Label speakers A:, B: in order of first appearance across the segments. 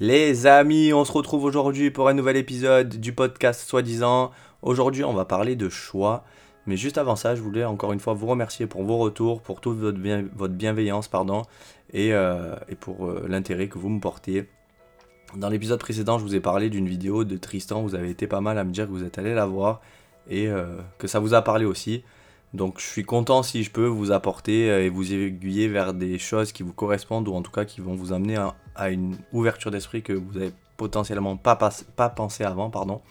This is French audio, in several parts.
A: Les amis, on se retrouve aujourd'hui pour un nouvel épisode du podcast soi-disant. Aujourd'hui, on va parler de choix. Mais juste avant ça, je voulais encore une fois vous remercier pour vos retours, pour toute votre, votre bienveillance, pardon, et, euh, pour euh, l'intérêt que vous me portez. Dans l'épisode précédent, je vous ai parlé d'une vidéo de Tristan. Vous avez été pas mal à me dire que vous êtes allé la voir et euh, que ça vous a parlé aussi. Donc je suis content si je peux vous apporter euh, et vous aiguiller vers des choses qui vous correspondent ou en tout cas qui vont vous amener à, une ouverture d'esprit que vous avez potentiellement pas, pas pensé avant. Pardon.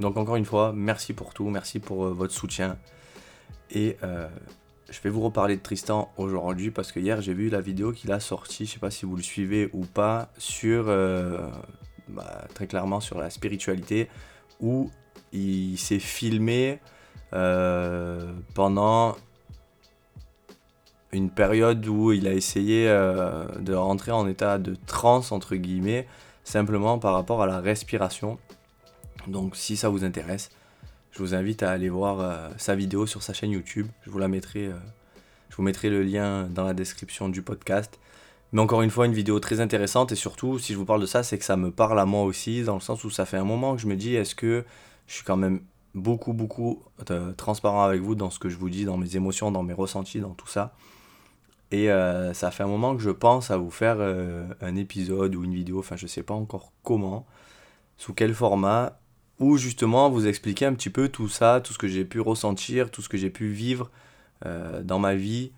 A: Donc encore une fois, merci pour tout, merci pour euh, votre soutien. Et euh, je vais vous reparler de Tristan aujourd'hui parce que hier j'ai vu la vidéo qu'il a sortie, je sais pas si vous le suivez ou pas, sur bah, très clairement sur la spiritualité où il s'est filmé pendant une période où il a essayé euh, de rentrer en état de transe, entre guillemets, simplement par rapport à la respiration. Donc si ça vous intéresse, je vous invite à aller voir euh, sa vidéo sur sa chaîne YouTube. Je vous la mettrai, je vous mettrai le lien dans la description du podcast. Mais encore une fois, une vidéo très intéressante et surtout, si je vous parle de ça, c'est que ça me parle à moi aussi, dans le sens où ça fait un moment que je me dis, est-ce que je suis quand même beaucoup, beaucoup euh, transparent avec vous dans ce que je vous dis, dans mes émotions, dans mes ressentis, dans tout ça. Et euh, ça fait un moment que je pense à vous faire euh, un épisode ou une vidéo, enfin je sais pas encore comment, sous quel format, où justement vous expliquer un petit peu tout ça, tout ce que j'ai pu ressentir, tout ce que j'ai pu vivre dans ma vie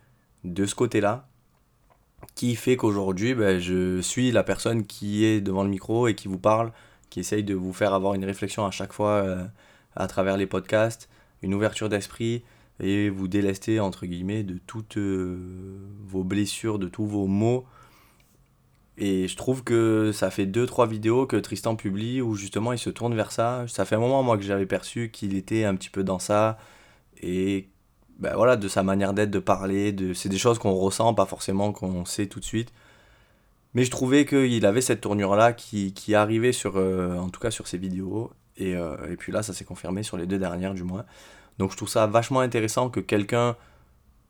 A: de ce côté-là, qui fait qu'aujourd'hui ben, je suis la personne qui est devant le micro et qui vous parle, qui essaye de vous faire avoir une réflexion à chaque fois à travers les podcasts, une ouverture d'esprit et vous délester entre guillemets de toutes euh, vos blessures, de tous vos maux. Et je trouve que ça fait 2-3 vidéos que Tristan publie où justement il se tourne vers ça. Ça fait un moment moi que j'avais perçu qu'il était un petit peu dans ça. Et ben voilà, de sa manière d'être, de parler, de... c'est des choses qu'on ressent, pas forcément qu'on sait tout de suite. Mais je trouvais qu'il avait cette tournure-là qui, qui arrivait sur, euh, en tout cas sur ses vidéos. Euh, et, puis là, ça s'est confirmé sur les deux dernières du moins. Donc je trouve ça vachement intéressant que quelqu'un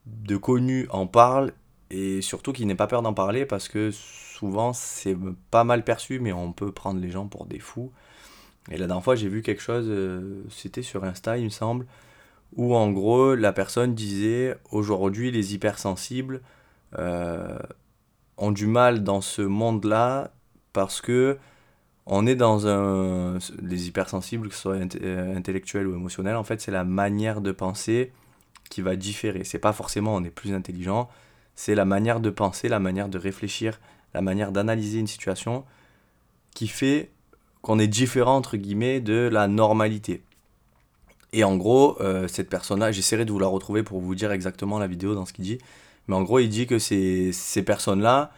A: de connu en parle et surtout qu'il n'ait pas peur d'en parler parce que souvent c'est pas mal perçu mais on peut prendre les gens pour des fous. Et la dernière fois j'ai vu quelque chose, euh, c'était sur Insta il me semble, où en gros la personne disait aujourd'hui les hypersensibles euh, ont du mal dans ce monde-là parce que on est dans un. Les hypersensibles, que ce soit euh, intellectuels ou émotionnels, en fait, c'est la manière de penser qui va différer. C'est pas forcément on est plus intelligent, c'est la manière de penser, la manière de réfléchir, la manière d'analyser une situation qui fait qu'on est différent, entre guillemets, de la normalité. Et en gros, euh, cette personne-là, j'essaierai de vous la retrouver pour vous dire exactement la vidéo dans ce qu'il dit, mais en gros, il dit que ces, ces personnes-là,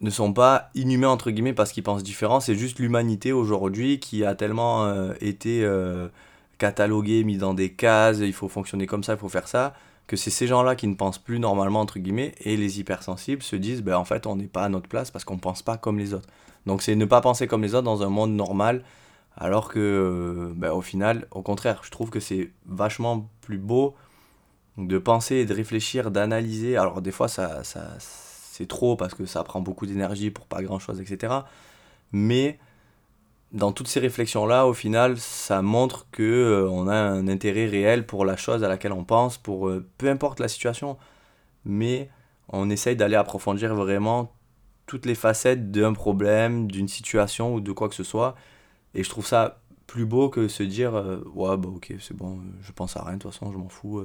A: ne sont pas inhumains entre guillemets parce qu'ils pensent différent, c'est juste l'humanité aujourd'hui qui a tellement euh, été euh, cataloguée, mis dans des cases, il faut fonctionner comme ça, il faut faire ça, que c'est ces gens-là qui ne pensent plus normalement entre guillemets et les hypersensibles se disent ben en fait on n'est pas à notre place parce qu'on ne pense pas comme les autres. Donc c'est ne pas penser comme les autres dans un monde normal alors que ben, au final au contraire je trouve que c'est vachement plus beau de penser et de réfléchir, d'analyser. Alors des fois ça, ça c'est trop parce que ça prend beaucoup d'énergie pour pas grand chose, etc. Mais dans toutes ces réflexions-là, au final, ça montre que euh, on a un intérêt réel pour la chose à laquelle on pense, pour euh, peu importe la situation, mais on essaye d'aller approfondir vraiment toutes les facettes d'un problème, d'une situation ou de quoi que ce soit. Et je trouve ça plus beau que se dire euh, ouais bah ok c'est bon, je pense à rien de toute façon, je m'en fous.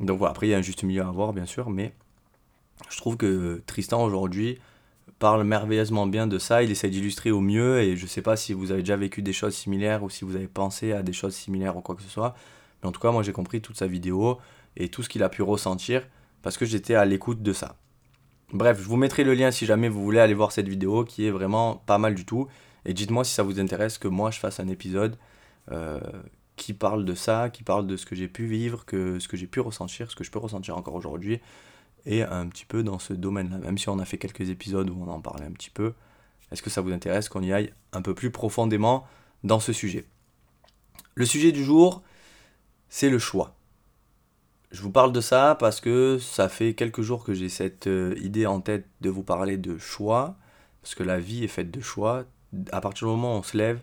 A: Donc voilà, après il y a un juste milieu à avoir bien sûr, mais je trouve que Tristan aujourd'hui parle merveilleusement bien de ça, il essaie d'illustrer au mieux et je sais pas si vous avez déjà vécu des choses similaires ou si vous avez pensé à des choses similaires ou quoi que ce soit, mais en tout cas moi j'ai compris toute sa vidéo et tout ce qu'il a pu ressentir parce que j'étais à l'écoute de ça. Bref, je vous mettrai le lien si jamais vous voulez aller voir cette vidéo qui est vraiment pas mal du tout. Et dites-moi si ça vous intéresse que moi je fasse un épisode euh, qui parle de ça, qui parle de ce que j'ai pu vivre, que ce que j'ai pu ressentir, ce que je peux ressentir encore aujourd'hui et un petit peu dans ce domaine-là. Même si on a fait quelques épisodes où on en parlait un petit peu, est-ce que ça vous intéresse qu'on y aille un peu plus profondément dans ce sujet? Le sujet du jour, c'est le choix. Je vous parle de ça parce que ça fait quelques jours que j'ai cette euh, idée en tête de vous parler de choix, Parce que la vie est faite de choix. À partir du moment où on se lève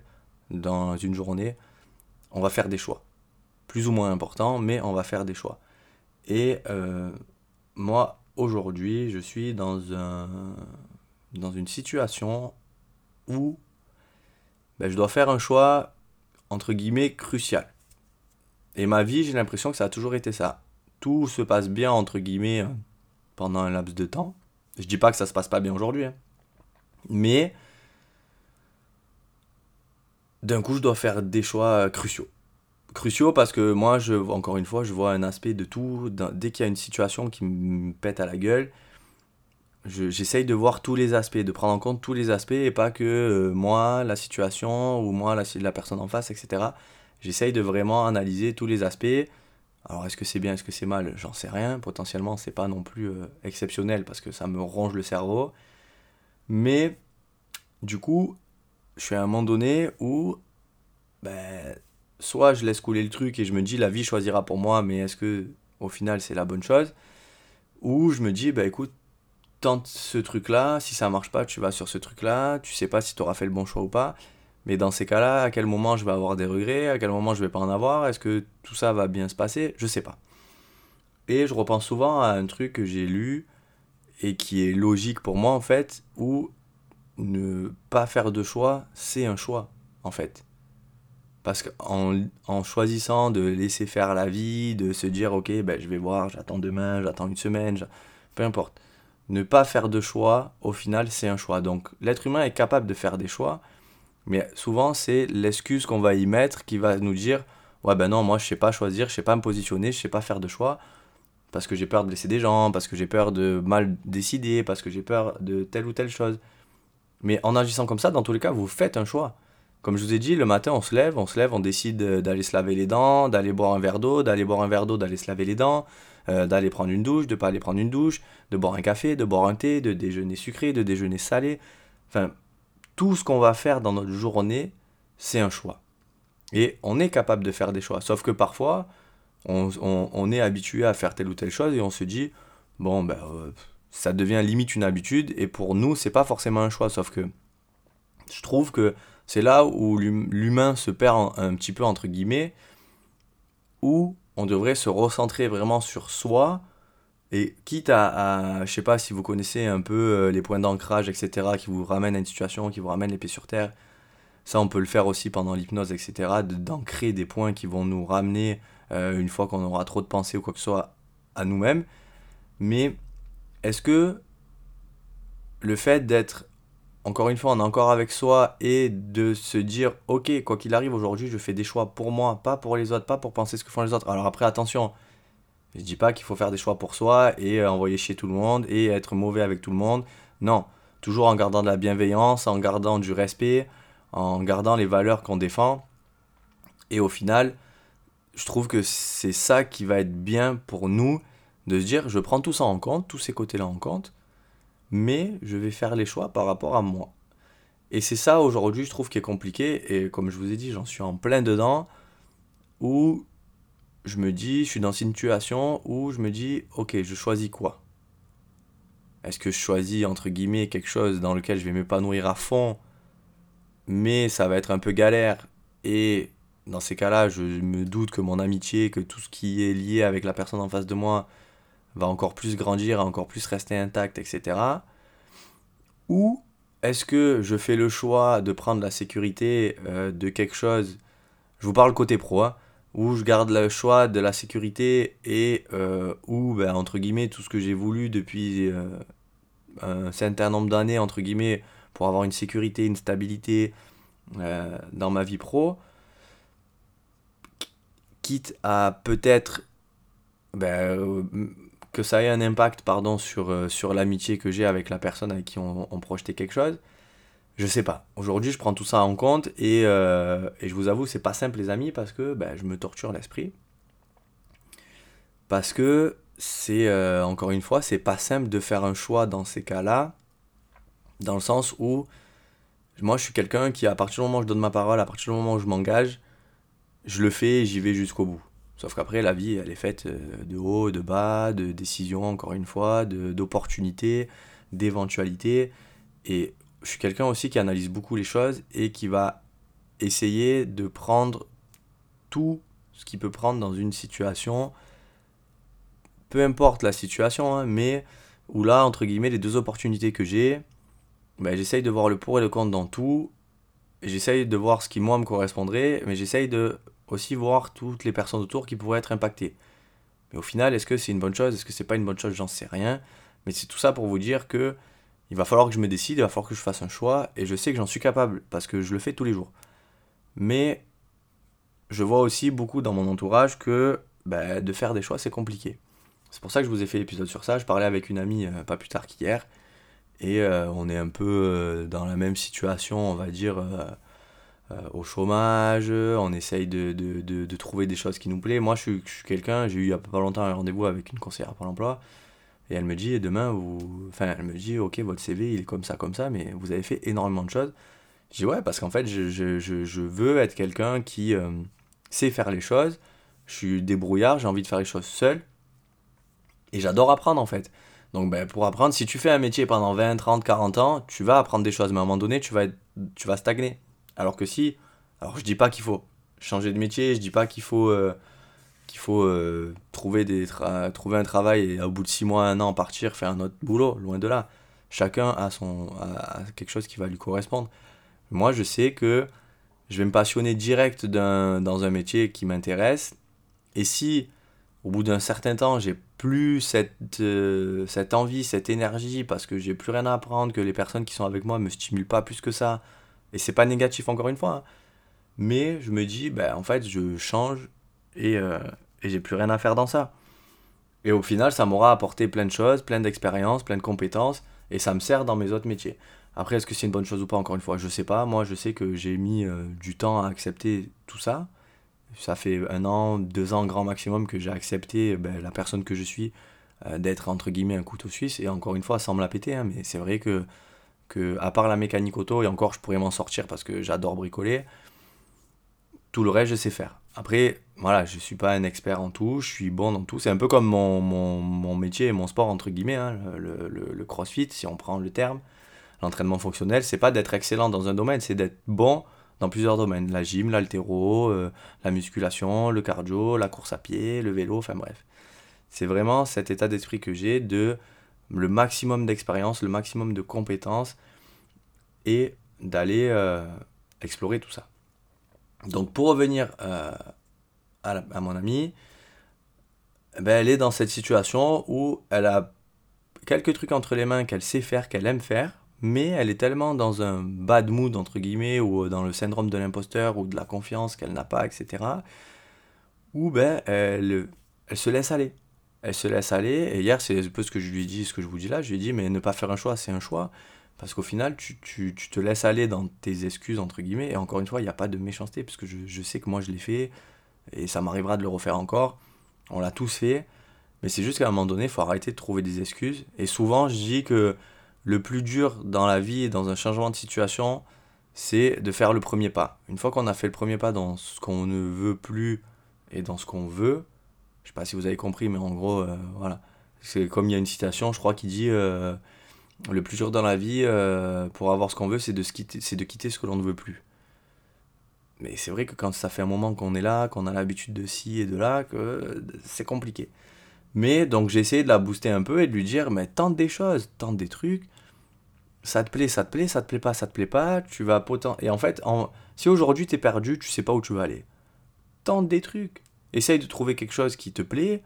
A: dans une journée, on va faire des choix. Plus ou moins importants, mais on va faire des choix. Et euh, moi, aujourd'hui, je suis dans, un, dans une situation où ben, je dois faire un choix, entre guillemets, crucial. Et ma vie, j'ai l'impression que ça a toujours été ça. Tout se passe bien, entre guillemets, pendant un laps de temps. Je dis pas que ça se passe pas bien aujourd'hui. Hein. Mais d'un coup, je dois faire des choix cruciaux. Cruciaux parce que moi, je, encore une fois, je vois un aspect de tout. Dès qu'il y a une situation qui me pète à la gueule, j'essaye de voir tous les aspects, de prendre en compte tous les aspects et pas que euh, moi, la situation ou moi, la, personne en face, etc. J'essaye de vraiment analyser tous les aspects. Alors, est-ce que c'est bien, est-ce que c'est mal? J'en sais rien. Potentiellement, c'est pas non plus euh, exceptionnel parce que ça me ronge le cerveau. Mais, du coup, je suis à un moment donné où, ben, soit je laisse couler le truc et je me dis la vie choisira pour moi, mais est-ce que au final c'est la bonne chose? Ou je me dis, bah écoute, tente ce truc-là, si ça marche pas, tu vas sur ce truc-là, tu sais pas si tu auras fait le bon choix ou pas. Mais dans ces cas-là, à quel moment je vais avoir des regrets, à quel moment je vais pas en avoir, est-ce que tout ça va bien se passer? Je sais pas. Et je repense souvent à un truc que j'ai lu et qui est logique pour moi en fait, où ne pas faire de choix, c'est un choix en fait. Parce qu'en en choisissant de laisser faire la vie, de se dire ok, ben, je vais voir, j'attends demain, j'attends une semaine, peu importe. Ne pas faire de choix, au final, c'est un choix. Donc l'être humain est capable de faire des choix, mais souvent c'est l'excuse qu'on va y mettre qui va nous dire ouais ben non, moi je sais pas choisir, je sais pas me positionner, je sais pas faire de choix parce que j'ai peur de laisser des gens, parce que j'ai peur de mal décider, parce que j'ai peur de telle ou telle chose. Mais en agissant comme ça, dans tous les cas, vous faites un choix. Comme je vous ai dit, le matin, on se lève, on se lève, on décide d'aller se laver les dents, d'aller boire un verre d'eau, d'aller boire un verre d'eau, d'aller se laver les dents, euh, d'aller prendre une douche, de pas aller prendre une douche, de boire un café, de boire un thé, de déjeuner sucré, de déjeuner salé. Enfin, tout ce qu'on va faire dans notre journée, c'est un choix. Et on est capable de faire des choix. Sauf que parfois, on, est habitué à faire telle ou telle chose et on se dit, bon, ben, euh, ça devient limite une habitude. Et pour nous, c'est pas forcément un choix. Sauf que je trouve que c'est là où l'humain se perd un petit peu entre guillemets, où on devrait se recentrer vraiment sur soi, et quitte à, à je sais pas si vous connaissez un peu euh, les points d'ancrage, etc., qui vous ramènent à une situation, qui vous ramènent les pieds sur terre, ça on peut le faire aussi pendant l'hypnose, etc., d'ancrer des points qui vont nous ramener, euh, une fois qu'on aura trop de pensées ou quoi que ce soit, à nous-mêmes. Mais est-ce que le fait d'être encore une fois, on est encore avec soi et de se dire, ok, quoi qu'il arrive aujourd'hui, je fais des choix pour moi, pas pour les autres, pas pour penser ce que font les autres. Alors après, attention, je dis pas qu'il faut faire des choix pour soi et euh, envoyer chier tout le monde et être mauvais avec tout le monde. Non, toujours en gardant de la bienveillance, en gardant du respect, en gardant les valeurs qu'on défend. Et au final, je trouve que c'est ça qui va être bien pour nous de se dire, je prends tout ça en compte, tous ces côtés-là en compte mais je vais faire les choix par rapport à moi. Et c'est ça aujourd'hui, je trouve, qui est compliqué. Et comme je vous ai dit, j'en suis en plein dedans, où je me dis, je suis dans une situation où je me dis, ok, je choisis quoi? Est-ce que je choisis, entre guillemets, quelque chose dans lequel je vais m'épanouir à fond, mais ça va être un peu galère? Et dans ces cas-là, je me doute que mon amitié, que tout ce qui est lié avec la personne en face de moi, va encore plus grandir, encore plus rester intact, etc. Ou est-ce que je fais le choix de prendre la sécurité euh, de quelque chose, je vous parle côté pro, hein, où je garde le choix de la sécurité et euh, où, ben, entre guillemets, tout ce que j'ai voulu depuis euh, un certain nombre d'années, entre guillemets, pour avoir une sécurité, une stabilité dans ma vie pro, quitte à peut-être ben, que ça ait un impact pardon, sur, euh, sur l'amitié que j'ai avec la personne avec qui on, projetait quelque chose. Je sais pas. Aujourd'hui, je prends tout ça en compte et, euh, et je vous avoue, c'est pas simple, les amis, parce que ben, je me torture l'esprit. Parce que c'est, euh, encore une fois, c'est pas simple de faire un choix dans ces cas-là, dans le sens où moi, je suis quelqu'un qui, à partir du moment où je donne ma parole, à partir du moment où je m'engage, je le fais et j'y vais jusqu'au bout. Sauf qu'après, la vie, elle est faite euh, de haut, de bas, de décisions, encore une fois, d'opportunités, d'éventualités. Et je suis quelqu'un aussi qui analyse beaucoup les choses et qui va essayer de prendre tout ce qu'il peut prendre dans une situation, peu importe la situation, hein, mais où là, entre guillemets, les deux opportunités que j'ai, ben, j'essaye de voir le pour et le contre dans tout, j'essaye de voir ce qui moi me correspondrait, mais j'essaye de aussi voir toutes les personnes autour qui pourraient être impactées. Mais au final, est-ce que c'est une bonne chose? Est-ce que c'est pas une bonne chose? J'en sais rien. Mais c'est tout ça pour vous dire que il va falloir que je me décide, il va falloir que je fasse un choix, et je sais que j'en suis capable, parce que je le fais tous les jours. Mais je vois aussi beaucoup dans mon entourage que ben, de faire des choix, c'est compliqué. C'est pour ça que je vous ai fait l'épisode sur ça. Je parlais avec une amie euh, pas plus tard qu'hier, et euh, on est un peu euh, dans la même situation, on va dire, au chômage, on essaye de, de, de, trouver des choses qui nous plaisent. Moi, je suis, quelqu'un, j'ai eu il n'y a pas longtemps un rendez-vous avec une conseillère pour l'emploi, et elle me dit, demain, vous... Enfin, elle me dit, ok, votre CV, il est comme ça, comme ça, mais vous avez fait énormément de choses. Je dis, ouais, parce qu'en fait, je, je, je, veux être quelqu'un qui euh, sait faire les choses. Je suis débrouillard, j'ai envie de faire les choses seul. Et j'adore apprendre, en fait. Donc, ben, pour apprendre, si tu fais un métier pendant 20, 30, 40 ans, tu vas apprendre des choses, mais à un moment donné, tu vas, tu vas stagner. Alors que si... Alors, je dis pas qu'il faut changer de métier, je dis pas qu'il faut... Euh, faut euh, trouver, des trouver un travail et au bout de 6 mois, un an, partir, faire un autre boulot, loin de là. Chacun a, son, a, quelque chose qui va lui correspondre. Moi, je sais que je vais me passionner direct dans un métier qui m'intéresse. Et si, au bout d'un certain temps, j'ai plus cette, euh, cette envie, cette énergie, parce que j'ai plus rien à apprendre, que les personnes qui sont avec moi me stimulent pas plus que ça, et c'est pas négatif encore une fois, hein, mais je me dis, ben, en fait, je change et, euh, et j'ai plus rien à faire dans ça. Et au final, ça m'aura apporté plein de choses, plein d'expériences, plein de compétences, et ça me sert dans mes autres métiers. Après, est-ce que c'est une bonne chose ou pas, encore une fois, je sais pas. Moi, je sais que j'ai mis euh, du temps à accepter tout ça. Ça fait un an, deux ans grand maximum que j'ai accepté ben, la personne que je suis, euh, d'être entre guillemets un couteau suisse, et encore une fois, sans me la péter, hein, mais c'est vrai que, que, à part la mécanique auto, et encore, je pourrais m'en sortir parce que j'adore bricoler, tout le reste, je sais faire. Après, voilà, je suis pas un expert en tout, je suis bon dans tout. C'est un peu comme mon, mon, mon, métier et mon sport, entre guillemets, hein, le, le, le, crossfit, si on prend le terme. L'entraînement fonctionnel, c'est pas d'être excellent dans un domaine, c'est d'être bon dans plusieurs domaines. La gym, l'altéro, euh, la musculation, le cardio, la course à pied, le vélo, enfin bref. C'est vraiment cet état d'esprit que j'ai de le maximum d'expérience, le maximum de compétences et d'aller euh, explorer tout ça. Donc pour revenir euh, à, mon amie, ben, elle est dans cette situation où elle a quelques trucs entre les mains qu'elle sait faire, qu'elle aime faire, mais elle est tellement dans un bad mood, entre guillemets, ou dans le syndrome de l'imposteur, ou de la confiance qu'elle n'a pas, etc., où ben, elle, elle se laisse aller. Elle se laisse aller, et hier, c'est un peu ce que je lui dit, ce que je vous dis là, je lui ai dit, mais ne pas faire un choix, c'est un choix. Parce qu'au final, tu, te laisses aller dans tes excuses, entre guillemets. Et encore une fois, il n'y a pas de méchanceté, parce que je, je sais que moi, je l'ai fait. Et ça m'arrivera de le refaire encore. On l'a tous fait. Mais c'est juste qu'à un moment donné, il faut arrêter de trouver des excuses. Et souvent, je dis que le plus dur dans la vie et dans un changement de situation, c'est de faire le premier pas. Une fois qu'on a fait le premier pas dans ce qu'on ne veut plus et dans ce qu'on veut, je sais pas si vous avez compris, mais en gros, euh, voilà. C'est comme il y a une citation, je crois, qui dit euh, le plus dur dans la vie, euh, pour avoir ce qu'on veut, c'est de, quitter, de quitter ce que l'on ne veut plus. Mais c'est vrai que quand ça fait un moment qu'on est là, qu'on a l'habitude de ci et de là, que c'est compliqué. Mais donc j'ai essayé de la booster un peu et de lui dire, mais tente des choses, tente des trucs. Ça te plaît, ça te plaît, ça te plaît pas, ça te plaît pas, tu vas potent... Et en fait, si aujourd'hui tu es perdu, tu sais pas où tu vas aller. Tente des trucs. Essaye de trouver quelque chose qui te plaît.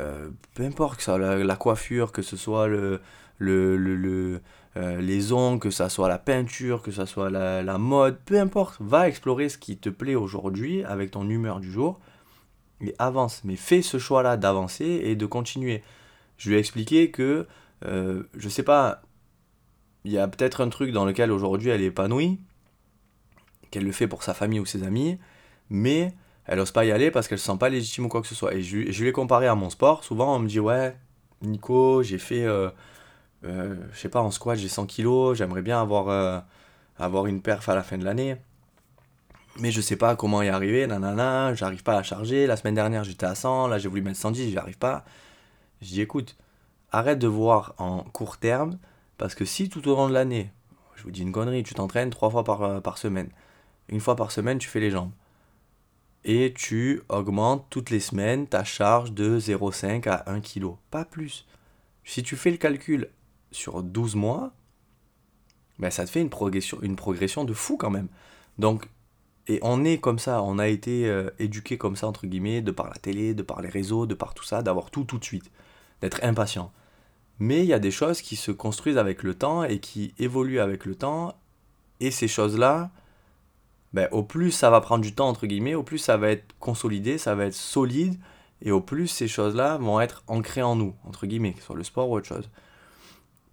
A: Euh, peu importe que ça, la coiffure, que ce soit le, le, le, euh, les ongles, que ça soit la peinture, que ça soit la, la, mode, peu importe, va explorer ce qui te plaît aujourd'hui avec ton humeur du jour et avance. Mais fais ce choix-là d'avancer et de continuer. Je lui ai expliqué que, euh, je sais pas, il y a peut-être un truc dans lequel aujourd'hui elle est épanouie, qu'elle le fait pour sa famille ou ses amis, mais elle n'ose pas y aller parce qu'elle se sent pas légitime ou quoi que ce soit. Et je, je lui ai comparé à mon sport. Souvent on me dit, ouais, Nico, j'ai fait... Euh, euh, je sais pas, en squat, j'ai 100 kilos, j'aimerais bien avoir, euh, avoir une perf à la fin de l'année. Mais je sais pas comment y arriver, nanana, j'arrive pas à charger. La semaine dernière, j'étais à 100, là j'ai voulu mettre 110, j'y arrive pas. Je dis écoute, arrête de voir en court terme, parce que si tout au long de l'année, je vous dis une connerie, tu t'entraînes trois fois par semaine. Une fois par semaine, tu fais les jambes. Et tu augmentes toutes les semaines ta charge de 0,5 à 1 kg. Pas plus. Si tu fais le calcul sur 12 mois, ben ça te fait une progression, une progression de fou quand même. Donc, et on est comme ça, on a été euh, éduqué comme ça, entre guillemets, de par la télé, de par les réseaux, de par tout ça, d'avoir tout tout de suite, d'être impatient. Mais il y a des choses qui se construisent avec le temps et qui évoluent avec le temps. Et ces choses-là, ben, au plus ça va prendre du temps, entre guillemets, au plus ça va être consolidé, ça va être solide, et au plus ces choses-là vont être ancrées en nous, entre guillemets, soit le sport ou autre chose.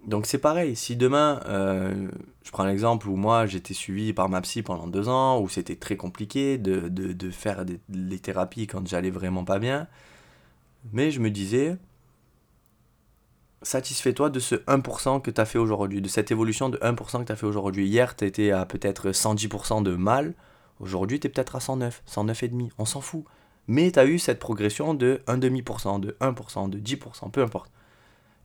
A: Donc c'est pareil, si demain, euh, je prends l'exemple où moi j'étais suivi par ma psy pendant deux ans, où c'était très compliqué de, de, faire des, les thérapies quand j'allais vraiment pas bien, mais je me disais, satisfais-toi de ce 1% que tu fait aujourd'hui, de cette évolution de 1% que tu fait aujourd'hui? Hier, tu étais à peut-être 110% de mal, aujourd'hui tu es peut-être à 109, 109,5, on s'en fout. Mais tu as eu cette progression de 1,5%, de 1%, de 10%, peu importe.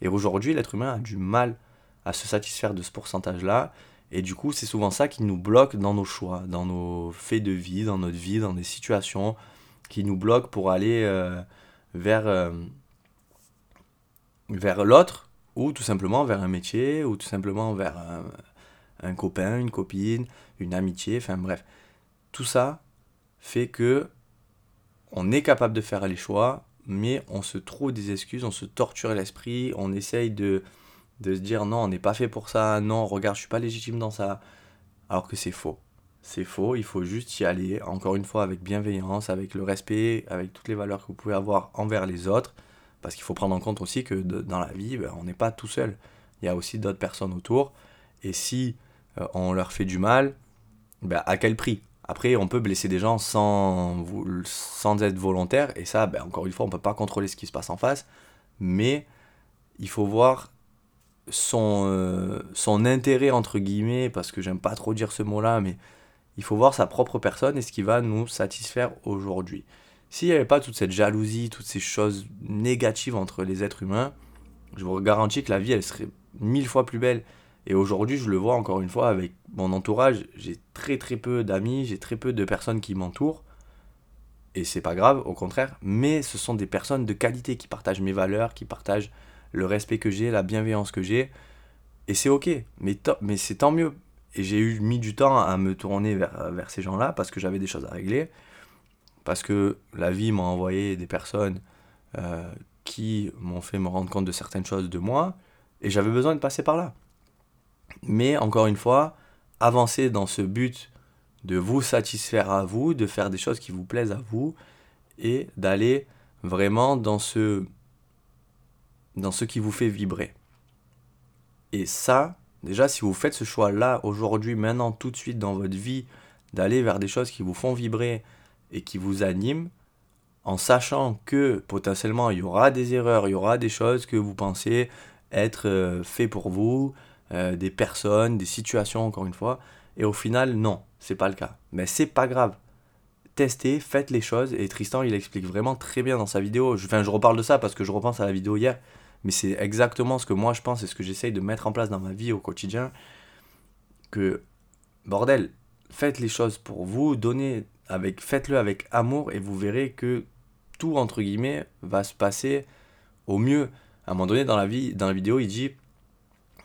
A: Et aujourd'hui, l'être humain a du mal à se satisfaire de ce pourcentage-là. Et du coup, c'est souvent ça qui nous bloque dans nos choix, dans nos faits de vie, dans notre vie, dans des situations qui nous bloquent pour aller euh, vers, euh, vers l'autre, ou tout simplement vers un métier, ou tout simplement vers un, copain, une copine, une amitié, enfin bref. Tout ça fait que on est capable de faire les choix, mais on se trouve des excuses, on se torture l'esprit, on essaye de, de se dire non, on n'est pas fait pour ça, non, regarde, je suis pas légitime dans ça, alors que c'est faux. C'est faux, il faut juste y aller, encore une fois, avec bienveillance, avec le respect, avec toutes les valeurs que vous pouvez avoir envers les autres, parce qu'il faut prendre en compte aussi que dans la vie, ben, on n'est pas tout seul, il y a aussi d'autres personnes autour, et si euh, on leur fait du mal, ben, à quel prix? Après, on peut blesser des gens sans, sans être volontaire, et ça, ben, encore une fois, on ne peut pas contrôler ce qui se passe en face, mais il faut voir son, euh, son intérêt, entre guillemets, parce que j'aime pas trop dire ce mot-là, mais il faut voir sa propre personne et ce qui va nous satisfaire aujourd'hui. S'il n'y avait pas toute cette jalousie, toutes ces choses négatives entre les êtres humains, je vous garantis que la vie, elle serait mille fois plus belle. Et aujourd'hui, je le vois encore une fois avec mon entourage. J'ai très très peu d'amis, j'ai très peu de personnes qui m'entourent. Et c'est pas grave, au contraire. Mais ce sont des personnes de qualité qui partagent mes valeurs, qui partagent le respect que j'ai, la bienveillance que j'ai. Et c'est ok. Mais, mais c'est tant mieux. Et j'ai eu mis du temps à me tourner vers, vers ces gens-là parce que j'avais des choses à régler. Parce que la vie m'a envoyé des personnes euh, qui m'ont fait me rendre compte de certaines choses de moi. Et j'avais besoin de passer par là. Mais encore une fois, avancez dans ce but de vous satisfaire à vous, de faire des choses qui vous plaisent à vous et d'aller vraiment dans ce dans ce qui vous fait vibrer. Et ça, déjà si vous faites ce choix là aujourd'hui, maintenant tout de suite dans votre vie d'aller vers des choses qui vous font vibrer et qui vous animent en sachant que potentiellement il y aura des erreurs, il y aura des choses que vous pensez être euh, fait pour vous, euh, des personnes, des situations, encore une fois. Et au final, non, c'est pas le cas. Mais c'est pas grave. Testez, faites les choses. Et Tristan, il explique vraiment très bien dans sa vidéo. Enfin, je reparle de ça parce que je repense à la vidéo hier. Mais c'est exactement ce que moi je pense et ce que j'essaye de mettre en place dans ma vie au quotidien. Que, bordel, faites les choses pour vous, donnez avec, faites-le avec amour et vous verrez que tout, entre guillemets, va se passer au mieux. À un moment donné, dans la, vie, dans la vidéo, il dit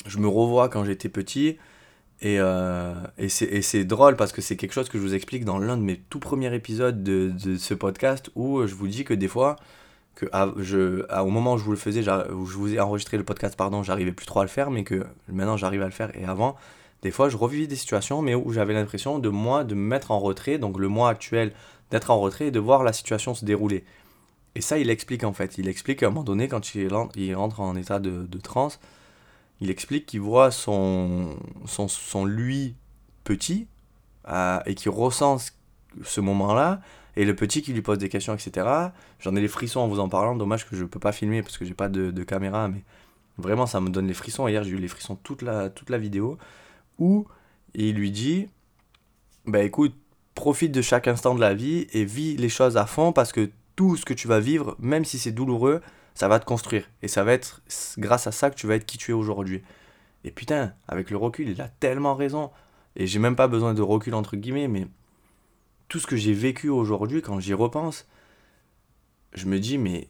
A: je me revois quand j'étais petit. Et, euh, c'est drôle parce que c'est quelque chose que je vous explique dans l'un de mes tout premiers épisodes de, ce podcast où je vous dis que des fois, que je, au moment où je vous le faisais, où je vous ai enregistré le podcast, pardon, j'arrivais plus trop à le faire, mais que maintenant j'arrive à le faire. Et avant, des fois, je revivais des situations, mais où j'avais l'impression de moi de me mettre en retrait, donc le moi actuel d'être en retrait et de voir la situation se dérouler. Et ça, il explique en fait. Il explique à un moment donné, quand il, rentre en état de, de transe, il explique qu'il voit son, son, lui petit euh, et qu'il ressent ce moment-là et le petit qui lui pose des questions, etc. J'en ai les frissons en vous en parlant. Dommage que je ne peux pas filmer parce que j'ai pas de, caméra, mais vraiment ça me donne les frissons. Hier j'ai eu les frissons toute la, toute la vidéo où il lui dit Bah écoute, profite de chaque instant de la vie et vis les choses à fond parce que tout ce que tu vas vivre, même si c'est douloureux, ça va te construire. Et ça va être grâce à ça que tu vas être qui tu es aujourd'hui. Et putain, avec le recul, il a tellement raison. Et j'ai même pas besoin de recul entre guillemets, mais tout ce que j'ai vécu aujourd'hui, quand j'y repense, je me dis, mais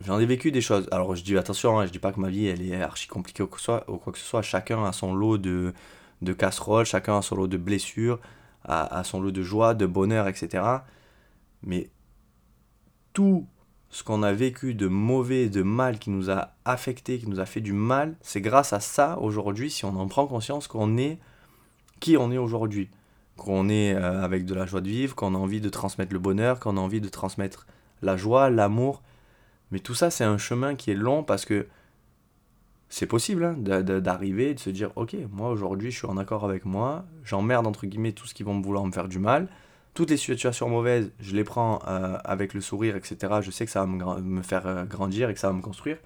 A: j'en ai vécu des choses. Alors je dis attention, hein, je dis pas que ma vie elle est archi compliquée ou quoi que ce soit. Quoi que ce soit. Chacun a son lot de, de casseroles, chacun a son lot de blessures, a, a son lot de joie, de bonheur, etc. Mais tout ce qu'on a vécu de mauvais, de mal, qui nous a affecté, qui nous a fait du mal, c'est grâce à ça aujourd'hui, si on en prend conscience, qu'on est qui on est aujourd'hui. Qu'on est euh, avec de la joie de vivre, qu'on a envie de transmettre le bonheur, qu'on a envie de transmettre la joie, l'amour. Mais tout ça, c'est un chemin qui est long parce que c'est possible hein, d'arriver, de se dire, ok, moi aujourd'hui je suis en accord avec moi, j'emmerde entre guillemets tout ce qui vont vouloir me faire du mal, toutes les situations mauvaises, je les prends euh, avec le sourire, etc. Je sais que ça va me, faire euh, grandir et que ça va me construire.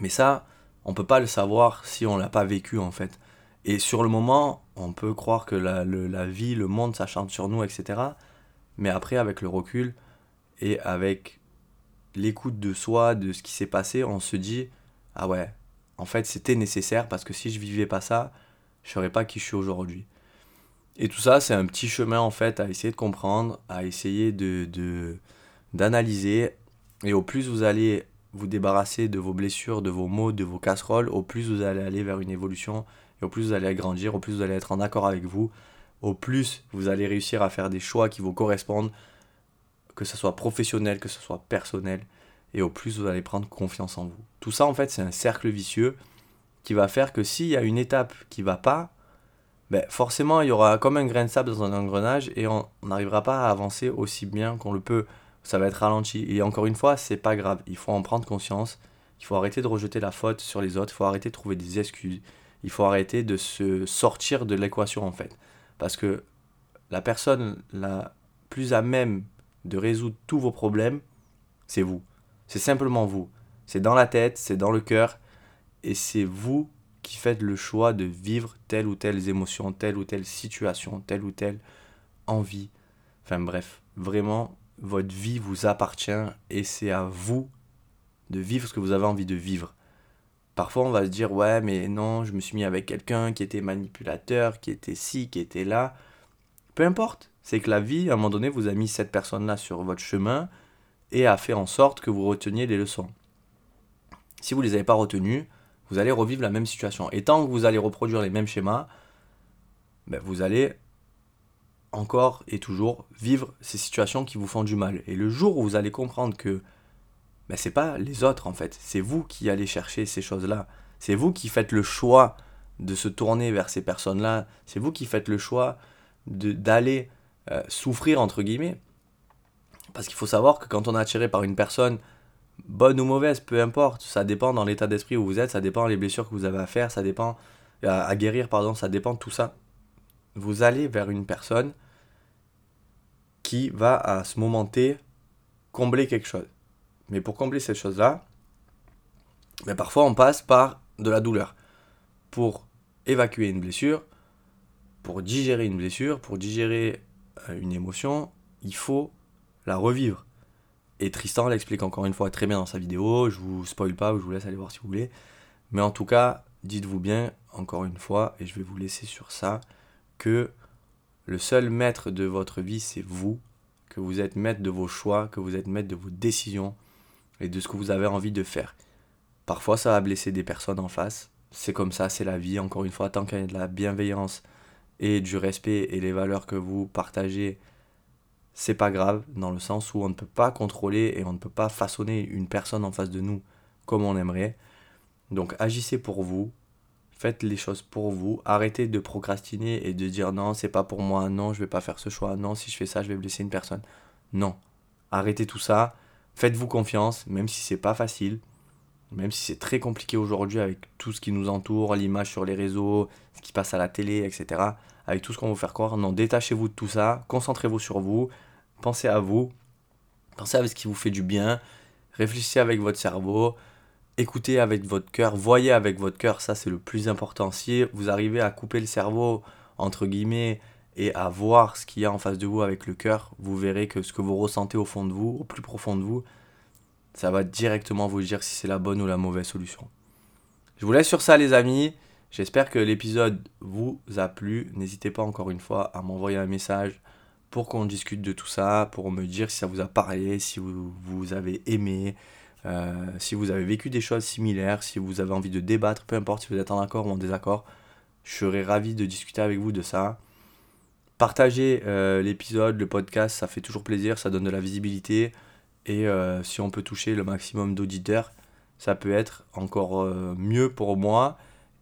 A: Mais ça, on peut pas le savoir si on l'a pas vécu en fait. Et sur le moment, on peut croire que la, la vie, le monde, ça chante sur nous, etc. Mais après, avec le recul et avec l'écoute de soi, de ce qui s'est passé, on se dit ah ouais, en fait, c'était nécessaire parce que si je vivais pas ça, je serais pas qui je suis aujourd'hui. Et tout ça, c'est un petit chemin en fait à essayer de comprendre, à essayer de d'analyser. Et au plus vous allez vous débarrasser de vos blessures, de vos maux, de vos casseroles, au plus vous allez aller vers une évolution, et au plus vous allez agrandir, au plus vous allez être en accord avec vous, au plus vous allez réussir à faire des choix qui vous correspondent, que ce soit professionnel, que ce soit personnel, et au plus vous allez prendre confiance en vous. Tout ça en fait c'est un cercle vicieux qui va faire que s'il y a une étape qui va pas, ben, forcément, il y aura comme un grain de sable dans un engrenage et on n'arrivera pas à avancer aussi bien qu'on le peut. Ça va être ralenti. Et encore une fois, c'est pas grave. Il faut en prendre conscience. Il faut arrêter de rejeter la faute sur les autres. Il faut arrêter de trouver des excuses. Il faut arrêter de se sortir de l'équation en fait. Parce que la personne la plus à même de résoudre tous vos problèmes, c'est vous. C'est simplement vous. C'est dans la tête, c'est dans le cœur. Et c'est vous qui faites le choix de vivre telle ou telle émotion, telle ou telle situation, telle ou telle envie. Enfin bref, vraiment, votre vie vous appartient et c'est à vous de vivre ce que vous avez envie de vivre. Parfois, on va se dire, ouais, mais non, je me suis mis avec quelqu'un qui était manipulateur, qui était ci, qui était là. Peu importe. C'est que la vie, à un moment donné, vous a mis cette personne-là sur votre chemin et a fait en sorte que vous reteniez les leçons. Si vous ne les avez pas retenues, vous allez revivre la même situation. Et tant que vous allez reproduire les mêmes schémas, ben vous allez encore et toujours vivre ces situations qui vous font du mal. Et le jour où vous allez comprendre que ben c'est pas les autres en fait, c'est vous qui allez chercher ces choses-là. C'est vous qui faites le choix de se tourner vers ces personnes-là. C'est vous qui faites le choix d'aller euh, souffrir entre guillemets. Parce qu'il faut savoir que quand on est attiré par une personne bonne ou mauvaise, peu importe, ça dépend dans l'état d'esprit où vous êtes, ça dépend les blessures que vous avez à faire, ça dépend à, guérir, pardon, ça dépend de tout ça. Vous allez vers une personne qui va à ce moment T combler quelque chose. Mais pour combler cette chose-là, mais ben, parfois on passe par de la douleur. Pour évacuer une blessure, pour digérer une blessure, pour digérer une émotion, il faut la revivre. Et Tristan l'explique encore une fois très bien dans sa vidéo. Je vous spoil pas, je vous laisse aller voir si vous voulez. Mais en tout cas, dites-vous bien, encore une fois, et je vais vous laisser sur ça, que le seul maître de votre vie, c'est vous. Que vous êtes maître de vos choix, que vous êtes maître de vos décisions et de ce que vous avez envie de faire. Parfois, ça va blesser des personnes en face. C'est comme ça, c'est la vie. Encore une fois, tant qu'il y a de la bienveillance et du respect et les valeurs que vous partagez c'est pas grave, dans le sens où on ne peut pas contrôler et on ne peut pas façonner une personne en face de nous comme on aimerait. Donc agissez pour vous, faites les choses pour vous, arrêtez de procrastiner et de dire non, c'est pas pour moi, non, je vais pas faire ce choix, non, si je fais ça, je vais blesser une personne. Non, arrêtez tout ça, faites-vous confiance, même si c'est pas facile, même si c'est très compliqué aujourd'hui avec tout ce qui nous entoure, l'image sur les réseaux, ce qui passe à la télé, etc. Avec tout ce qu'on vous faire croire, non, détachez-vous de tout ça, concentrez-vous sur vous, pensez à vous, pensez à ce qui vous fait du bien, réfléchissez avec votre cerveau, écoutez avec votre cœur, voyez avec votre cœur, ça c'est le plus important. Si vous arrivez à couper le cerveau, entre guillemets, et à voir ce qu'il y a en face de vous avec le cœur, vous verrez que ce que vous ressentez au fond de vous, au plus profond de vous, ça va directement vous dire si c'est la bonne ou la mauvaise solution. Je vous laisse sur ça les amis. J'espère que l'épisode vous a plu. N'hésitez pas encore une fois à m'envoyer un message pour qu'on discute de tout ça, pour me dire si ça vous a parlé, si vous, vous avez aimé, euh, si vous avez vécu des choses similaires, si vous avez envie de débattre, peu importe si vous êtes en accord ou en désaccord. Je serais ravi de discuter avec vous de ça. Partagez euh, l'épisode, le podcast, ça fait toujours plaisir, ça donne de la visibilité. Et euh, si on peut toucher le maximum d'auditeurs, ça peut être encore mieux pour moi.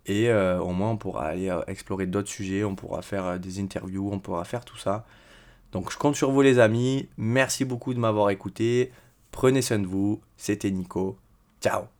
A: Et au moins on pourra aller explorer d'autres sujets, on pourra faire des interviews, on pourra faire tout ça. Donc je compte sur vous les amis. Merci beaucoup de m'avoir écouté. Prenez soin de vous. C'était Nico. Ciao